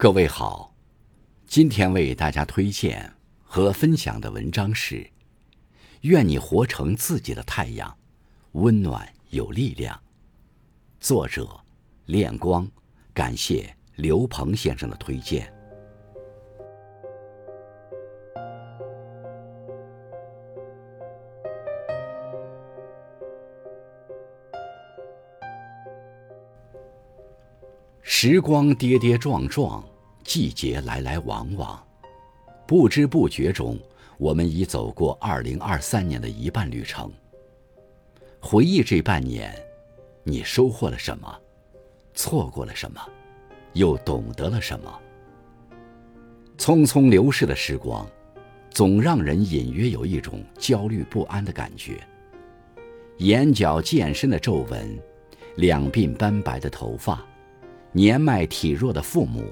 各位好，今天为大家推荐和分享的文章是《愿你活成自己的太阳，温暖有力量》。作者：恋光，感谢刘鹏先生的推荐。时光跌跌撞撞，季节来来往往，不知不觉中，我们已走过二零二三年的一半旅程。回忆这半年，你收获了什么？错过了什么？又懂得了什么？匆匆流逝的时光，总让人隐约有一种焦虑不安的感觉。眼角渐深的皱纹，两鬓斑白的头发。年迈体弱的父母，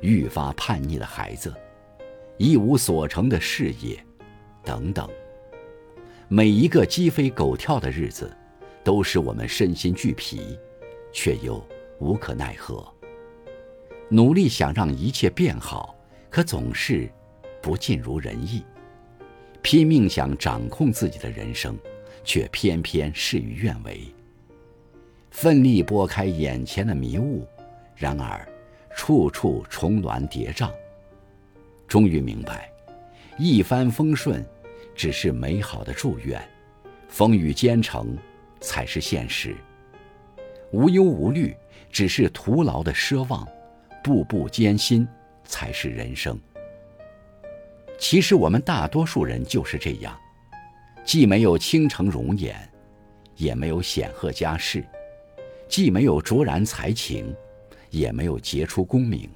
愈发叛逆的孩子，一无所成的事业，等等。每一个鸡飞狗跳的日子，都使我们身心俱疲，却又无可奈何。努力想让一切变好，可总是不尽如人意。拼命想掌控自己的人生，却偏偏事与愿违。奋力拨开眼前的迷雾。然而，处处重峦叠嶂。终于明白，一帆风顺只是美好的祝愿，风雨兼程才是现实。无忧无虑只是徒劳的奢望，步步艰辛才是人生。其实我们大多数人就是这样，既没有倾城容颜，也没有显赫家世，既没有卓然才情。也没有杰出功名。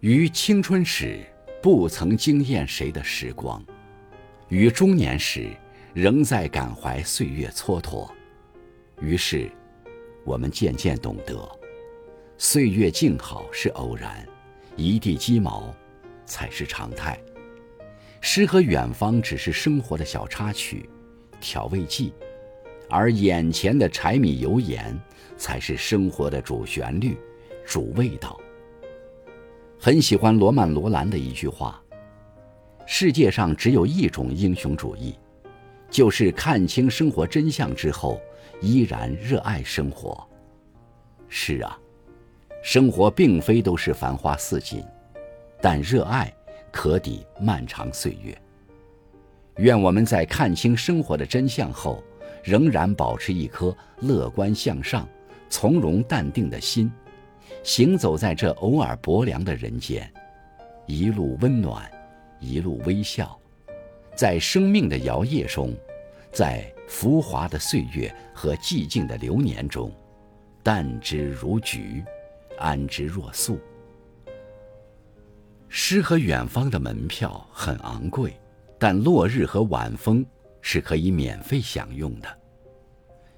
于青春时不曾惊艳谁的时光，于中年时仍在感怀岁月蹉跎。于是，我们渐渐懂得，岁月静好是偶然，一地鸡毛才是常态。诗和远方只是生活的小插曲、调味剂，而眼前的柴米油盐才是生活的主旋律。主味道。很喜欢罗曼·罗兰的一句话：“世界上只有一种英雄主义，就是看清生活真相之后，依然热爱生活。”是啊，生活并非都是繁花似锦，但热爱可抵漫长岁月。愿我们在看清生活的真相后，仍然保持一颗乐观向上、从容淡定的心。行走在这偶尔薄凉的人间，一路温暖，一路微笑，在生命的摇曳中，在浮华的岁月和寂静的流年中，淡之如菊，安之若素。诗和远方的门票很昂贵，但落日和晚风是可以免费享用的。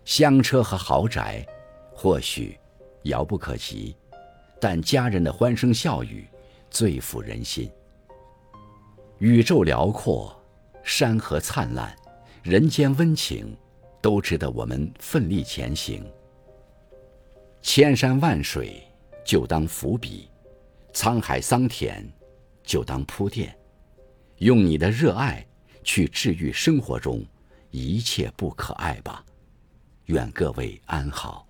香车和豪宅，或许遥不可及。但家人的欢声笑语最抚人心。宇宙辽阔，山河灿烂，人间温情，都值得我们奋力前行。千山万水就当伏笔，沧海桑田就当铺垫，用你的热爱去治愈生活中一切不可爱吧。愿各位安好。